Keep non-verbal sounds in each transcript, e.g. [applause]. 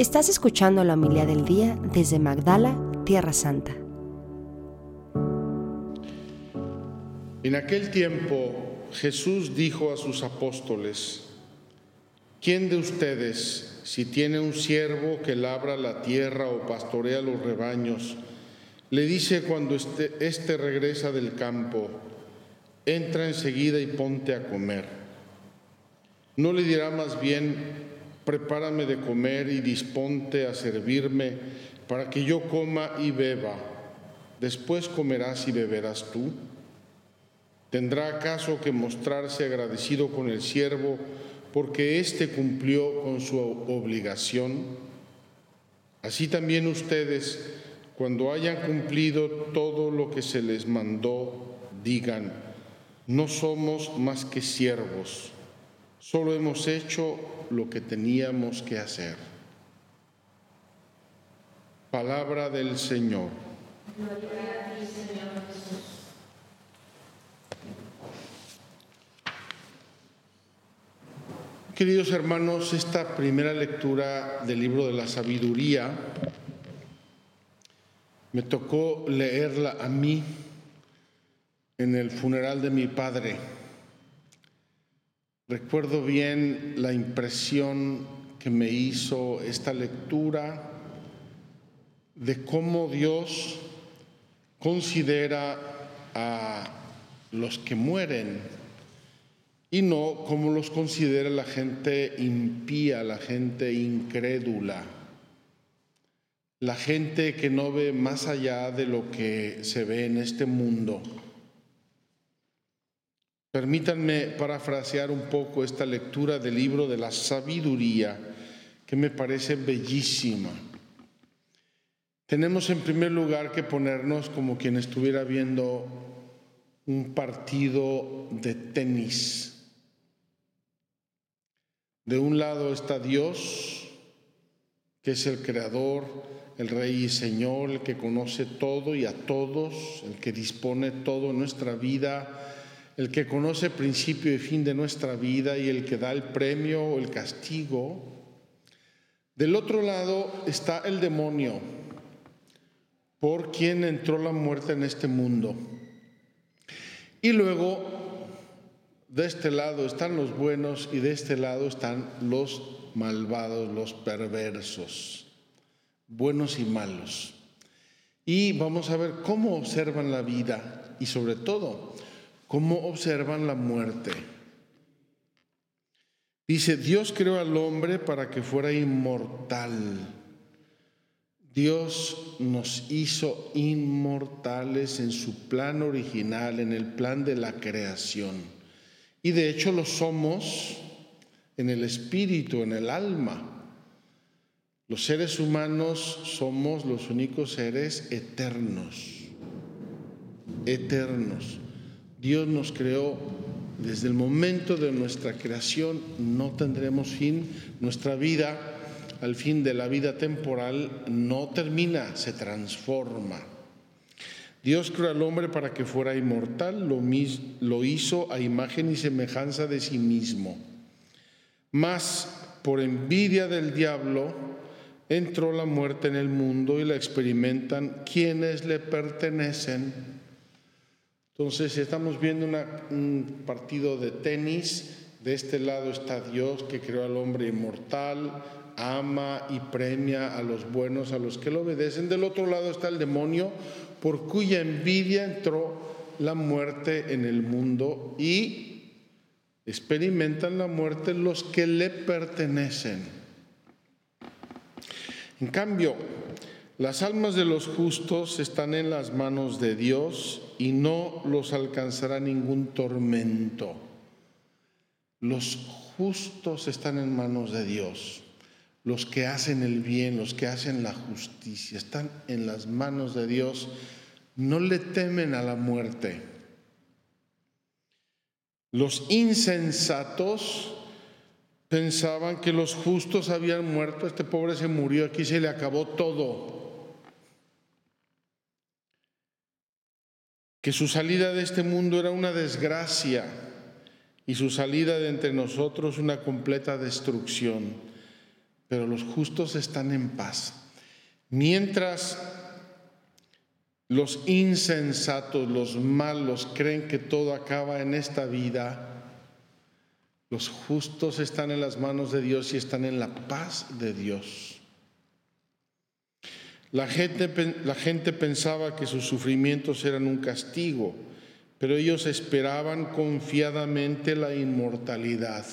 Estás escuchando la humildad del día desde Magdala, Tierra Santa. En aquel tiempo Jesús dijo a sus apóstoles, ¿quién de ustedes, si tiene un siervo que labra la tierra o pastorea los rebaños, le dice cuando este, este regresa del campo, entra enseguida y ponte a comer? ¿No le dirá más bien, prepárame de comer y disponte a servirme para que yo coma y beba? Después comerás y beberás tú. ¿Tendrá acaso que mostrarse agradecido con el siervo porque éste cumplió con su obligación? Así también ustedes, cuando hayan cumplido todo lo que se les mandó, digan, no somos más que siervos, solo hemos hecho lo que teníamos que hacer. Palabra del Señor. Queridos hermanos, esta primera lectura del libro de la sabiduría me tocó leerla a mí en el funeral de mi padre. Recuerdo bien la impresión que me hizo esta lectura de cómo Dios considera a los que mueren y no como los considera la gente impía, la gente incrédula, la gente que no ve más allá de lo que se ve en este mundo. Permítanme parafrasear un poco esta lectura del libro de la sabiduría, que me parece bellísima. Tenemos en primer lugar que ponernos como quien estuviera viendo un partido de tenis de un lado está Dios, que es el creador, el rey y señor, el que conoce todo y a todos, el que dispone todo en nuestra vida, el que conoce principio y fin de nuestra vida y el que da el premio o el castigo. Del otro lado está el demonio, por quien entró la muerte en este mundo. Y luego de este lado están los buenos y de este lado están los malvados, los perversos, buenos y malos. Y vamos a ver cómo observan la vida y sobre todo cómo observan la muerte. Dice, Dios creó al hombre para que fuera inmortal. Dios nos hizo inmortales en su plan original, en el plan de la creación. Y de hecho lo somos en el espíritu, en el alma. Los seres humanos somos los únicos seres eternos, eternos. Dios nos creó desde el momento de nuestra creación, no tendremos fin. Nuestra vida, al fin de la vida temporal, no termina, se transforma. Dios creó al hombre para que fuera inmortal, lo, lo hizo a imagen y semejanza de sí mismo. Mas, por envidia del diablo, entró la muerte en el mundo y la experimentan quienes le pertenecen. Entonces estamos viendo un partido de tenis. De este lado está Dios que creó al hombre inmortal, ama y premia a los buenos, a los que lo obedecen. Del otro lado está el demonio, por cuya envidia entró la muerte en el mundo y experimentan la muerte los que le pertenecen. En cambio, las almas de los justos están en las manos de Dios y no los alcanzará ningún tormento. Los justos están en manos de Dios. Los que hacen el bien, los que hacen la justicia, están en las manos de Dios, no le temen a la muerte. Los insensatos pensaban que los justos habían muerto, este pobre se murió, aquí se le acabó todo. Que su salida de este mundo era una desgracia y su salida de entre nosotros una completa destrucción. pero los justos están en paz. Mientras los insensatos, los malos, creen que todo acaba en esta vida, los justos están en las manos de Dios y están en la paz de Dios. La gente, la gente pensaba que sus sufrimientos eran un castigo, pero ellos esperaban confiadamente la inmortalidad.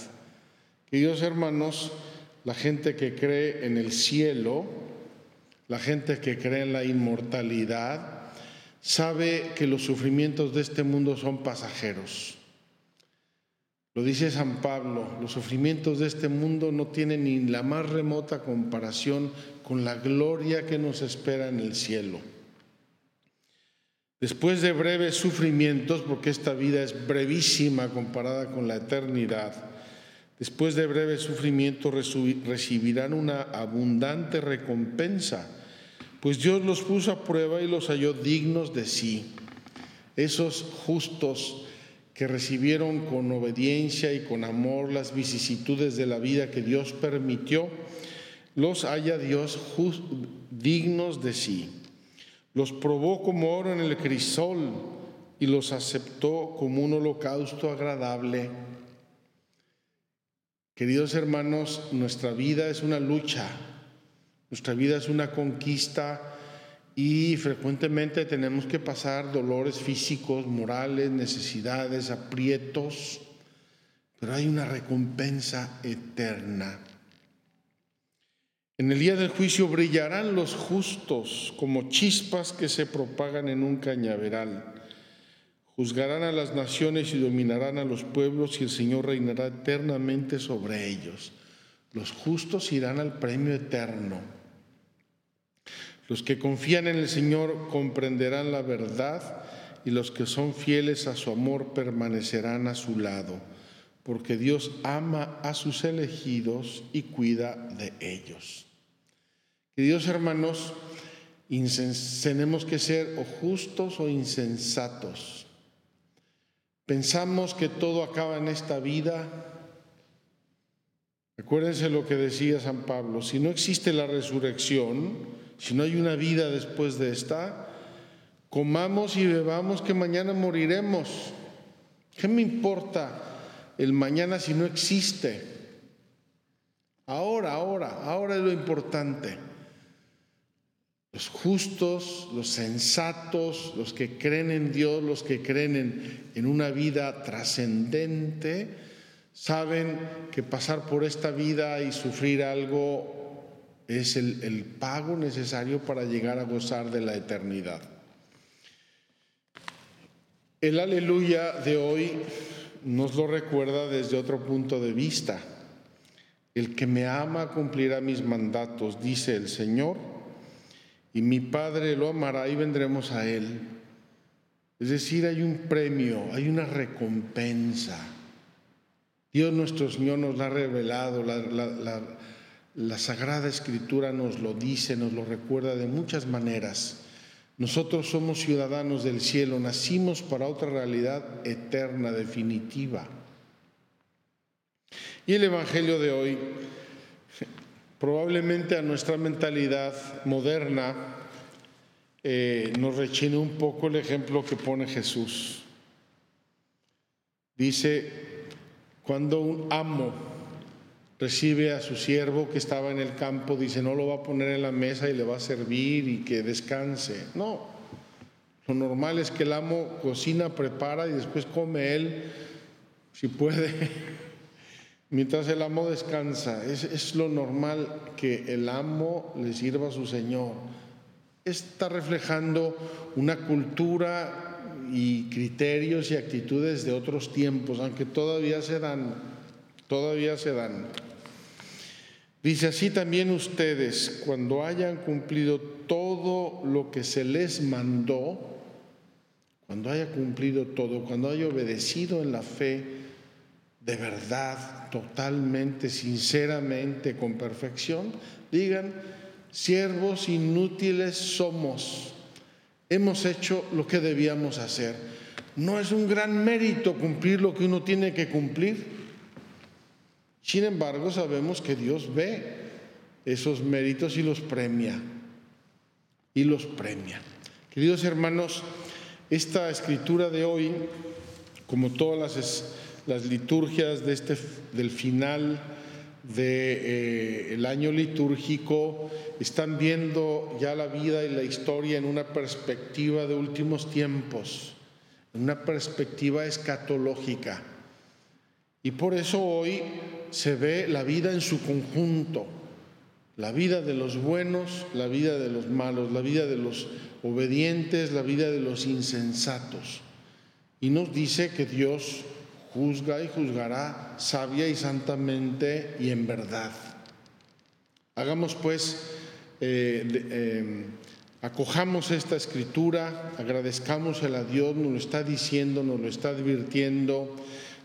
Queridos hermanos, la gente que cree en el cielo, la gente que cree en la inmortalidad, sabe que los sufrimientos de este mundo son pasajeros. Lo dice San Pablo, los sufrimientos de este mundo no tienen ni la más remota comparación con la gloria que nos espera en el cielo. Después de breves sufrimientos, porque esta vida es brevísima comparada con la eternidad, después de breves sufrimientos recibirán una abundante recompensa, pues Dios los puso a prueba y los halló dignos de sí. Esos justos que recibieron con obediencia y con amor las vicisitudes de la vida que Dios permitió, los haya Dios dignos de sí. Los probó como oro en el crisol y los aceptó como un holocausto agradable. Queridos hermanos, nuestra vida es una lucha, nuestra vida es una conquista y frecuentemente tenemos que pasar dolores físicos, morales, necesidades, aprietos, pero hay una recompensa eterna. En el día del juicio brillarán los justos como chispas que se propagan en un cañaveral. Juzgarán a las naciones y dominarán a los pueblos y el Señor reinará eternamente sobre ellos. Los justos irán al premio eterno. Los que confían en el Señor comprenderán la verdad y los que son fieles a su amor permanecerán a su lado, porque Dios ama a sus elegidos y cuida de ellos. Queridos hermanos, tenemos que ser o justos o insensatos. Pensamos que todo acaba en esta vida. Acuérdense lo que decía San Pablo, si no existe la resurrección, si no hay una vida después de esta, comamos y bebamos que mañana moriremos. ¿Qué me importa el mañana si no existe? Ahora, ahora, ahora es lo importante. Los justos, los sensatos, los que creen en Dios, los que creen en, una vida trascendente, saben que pasar por esta vida y sufrir algo es el, el pago necesario para llegar a gozar de la eternidad. El aleluya de hoy nos lo recuerda desde otro punto de vista. El que me ama cumplirá mis mandatos, dice el Señor y mi Padre lo amará y vendremos a Él. Es decir, hay un premio, hay una recompensa. Dios nuestro Señor nos lo ha revelado, la, la Sagrada Escritura nos lo dice, nos lo recuerda de muchas maneras. Nosotros somos ciudadanos del cielo, nacimos para otra realidad eterna, definitiva. Y el Evangelio de hoy Probablemente a nuestra mentalidad moderna eh, nos rechine un poco el ejemplo que pone Jesús. Dice, cuando un amo recibe a su siervo que estaba en el campo, dice, no lo va a poner en la mesa y le va a servir y que descanse. No, lo normal es que el amo cocina, prepara y después come él, si puede. [laughs] Mientras el amo descansa, es, lo normal que el amo le sirva a su Señor. Está reflejando una cultura y criterios y actitudes de otros tiempos, aunque todavía se dan, todavía se dan. Dice así también ustedes, cuando hayan cumplido todo lo que se les mandó, cuando haya cumplido todo, cuando haya obedecido en la fe, de verdad, totalmente, sinceramente, con perfección, digan, siervos inútiles somos, hemos hecho lo que debíamos hacer. No es un gran mérito cumplir lo que uno tiene que cumplir. Sin embargo, sabemos que Dios ve esos méritos y los premia. Y los premia. Queridos hermanos, esta escritura de hoy, como todas las, liturgias de este, del final del de, eh, año litúrgico, están viendo ya la vida y la historia en una perspectiva de últimos tiempos, en una perspectiva escatológica. Y por eso hoy se ve la vida en su conjunto, la vida de los buenos, la vida de los malos, la vida de los obedientes, la vida de los insensatos. Y nos dice que Dios juzga y juzgará sabia y santamente y en verdad. Hagamos pues, eh, eh, acojamos esta escritura, agradezcamos a Dios, nos lo está diciendo, nos lo está advirtiendo,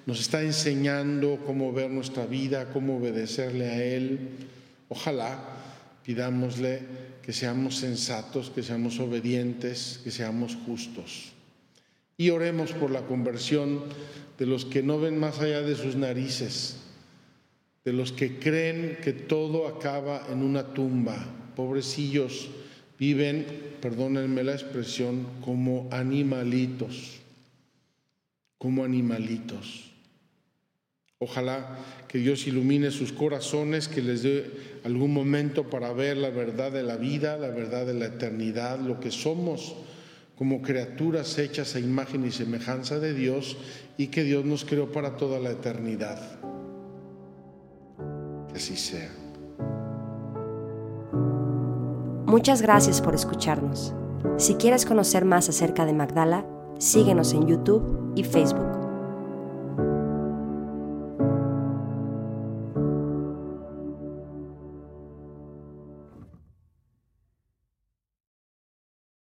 nos está enseñando cómo ver nuestra vida, cómo obedecerle a Él. Ojalá pidámosle que seamos sensatos, que seamos obedientes, que seamos justos. Y oremos por la conversión de los que no ven más allá de sus narices, de los que creen que todo acaba en una tumba. Pobrecillos viven, perdónenme la expresión, como animalitos, como animalitos. Ojalá que Dios ilumine sus corazones, que les dé algún momento para ver la verdad de la vida, la verdad de la eternidad, lo que somos como criaturas hechas a imagen y semejanza de Dios y que Dios nos creó para toda la eternidad. Que así sea. Muchas gracias por escucharnos. Si quieres conocer más acerca de Magdala, síguenos en YouTube y Facebook.